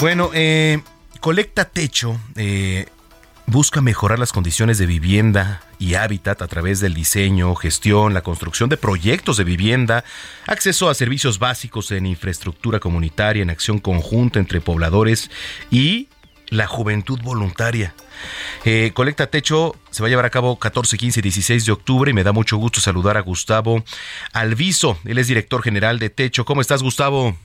Bueno, eh, Colecta Techo eh, busca mejorar las condiciones de vivienda y hábitat a través del diseño, gestión, la construcción de proyectos de vivienda, acceso a servicios básicos en infraestructura comunitaria, en acción conjunta entre pobladores y la juventud voluntaria. Eh, Colecta Techo se va a llevar a cabo 14, 15 y 16 de octubre y me da mucho gusto saludar a Gustavo Alviso. Él es director general de Techo. ¿Cómo estás, Gustavo?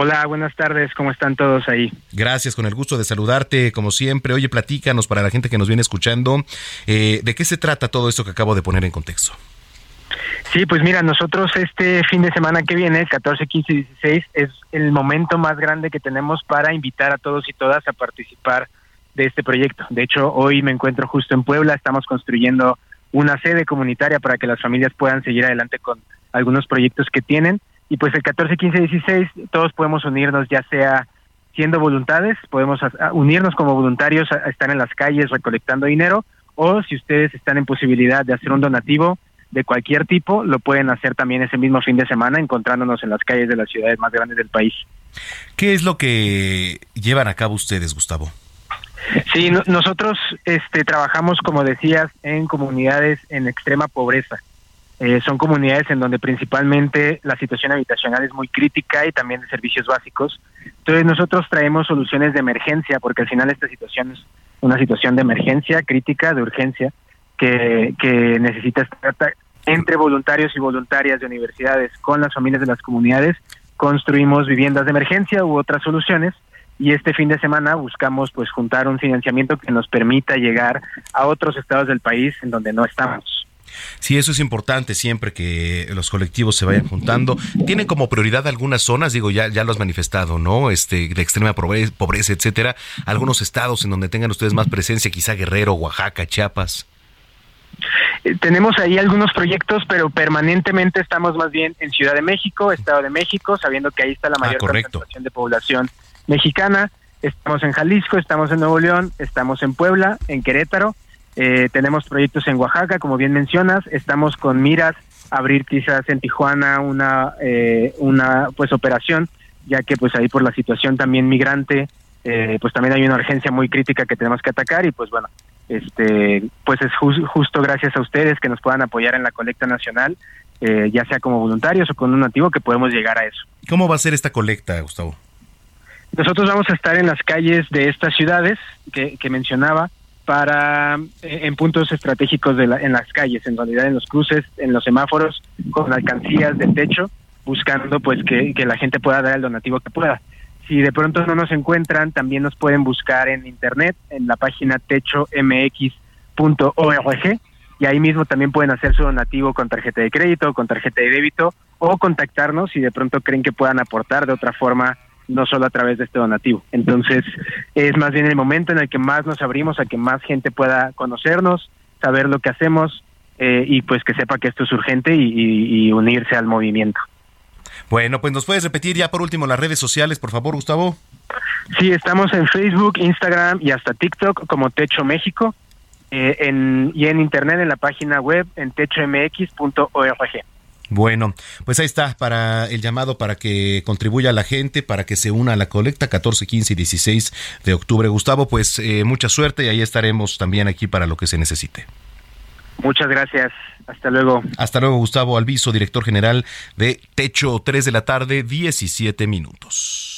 Hola, buenas tardes, ¿cómo están todos ahí? Gracias, con el gusto de saludarte, como siempre. Oye, platícanos para la gente que nos viene escuchando, eh, ¿de qué se trata todo esto que acabo de poner en contexto? Sí, pues mira, nosotros este fin de semana que viene, 14, 15 y 16, es el momento más grande que tenemos para invitar a todos y todas a participar de este proyecto. De hecho, hoy me encuentro justo en Puebla, estamos construyendo una sede comunitaria para que las familias puedan seguir adelante con algunos proyectos que tienen y pues el 14, 15, 16 todos podemos unirnos ya sea siendo voluntades, podemos unirnos como voluntarios a, estar en las calles recolectando dinero o si ustedes están en posibilidad de hacer un donativo de cualquier tipo, lo pueden hacer también ese mismo fin de semana encontrándonos en las calles de las ciudades más grandes del país. ¿Qué es lo que llevan a cabo ustedes, Gustavo? Sí, nosotros este, trabajamos, como decías, en comunidades en extrema pobreza. Eh, son comunidades en donde principalmente la situación habitacional es muy crítica y también de servicios básicos. Entonces nosotros traemos soluciones de emergencia porque al final esta situación es una situación de emergencia crítica, de urgencia, que, que necesita estar entre voluntarios y voluntarias de universidades con las familias de las comunidades. Construimos viviendas de emergencia u otras soluciones y este fin de semana buscamos pues juntar un financiamiento que nos permita llegar a otros estados del país en donde no estamos. Sí, eso es importante siempre que los colectivos se vayan juntando. ¿Tienen como prioridad algunas zonas? Digo, ya, ya lo has manifestado, ¿no? Este, de extrema pobreza, etcétera. Algunos estados en donde tengan ustedes más presencia, quizá Guerrero, Oaxaca, Chiapas. Eh, tenemos ahí algunos proyectos, pero permanentemente estamos más bien en Ciudad de México, Estado de México, sabiendo que ahí está la ah, mayor concentración de población mexicana. Estamos en Jalisco, estamos en Nuevo León, estamos en Puebla, en Querétaro eh, tenemos proyectos en Oaxaca, como bien mencionas, estamos con miras a abrir quizás en Tijuana una eh, una pues operación, ya que pues ahí por la situación también migrante, eh, pues también hay una urgencia muy crítica que tenemos que atacar y pues bueno, este pues es justo gracias a ustedes que nos puedan apoyar en la colecta nacional, ya sea como voluntarios o con un nativo que podemos llegar a eso. ¿Cómo va a ser esta colecta, Gustavo? Nosotros vamos a estar en las calles de estas ciudades que, que mencionaba, para eh, en puntos estratégicos de en las calles, en realidad en los cruces, en los semáforos, con alcancías de techo, buscando pues que, la gente pueda dar el donativo que pueda. Si de pronto no nos encuentran, también nos pueden buscar en internet, en la página techomx.org, y ahí mismo también pueden hacer su donativo con tarjeta de crédito, con tarjeta de débito, o contactarnos si de pronto creen que puedan aportar de otra forma no solo a través de este donativo. Entonces, es más bien el momento en el que más nos abrimos a que más gente pueda conocernos, saber lo que hacemos eh, y pues que sepa que esto es urgente y, unirse al movimiento. Bueno, pues nos puedes repetir ya por último las redes sociales, por favor, Gustavo. Sí, estamos en Facebook, Instagram y hasta TikTok como Techo México eh, en, y en internet en la página web en techomx.org. Bueno, pues ahí está para el llamado para que contribuya la gente, para que se una a la colecta 14, 15 y 16 de octubre. Gustavo, pues eh, mucha suerte y ahí estaremos también aquí para lo que se necesite. Muchas gracias. Hasta luego. Hasta luego, Gustavo Alviso, director general de Techo 3 de la tarde, 17 minutos.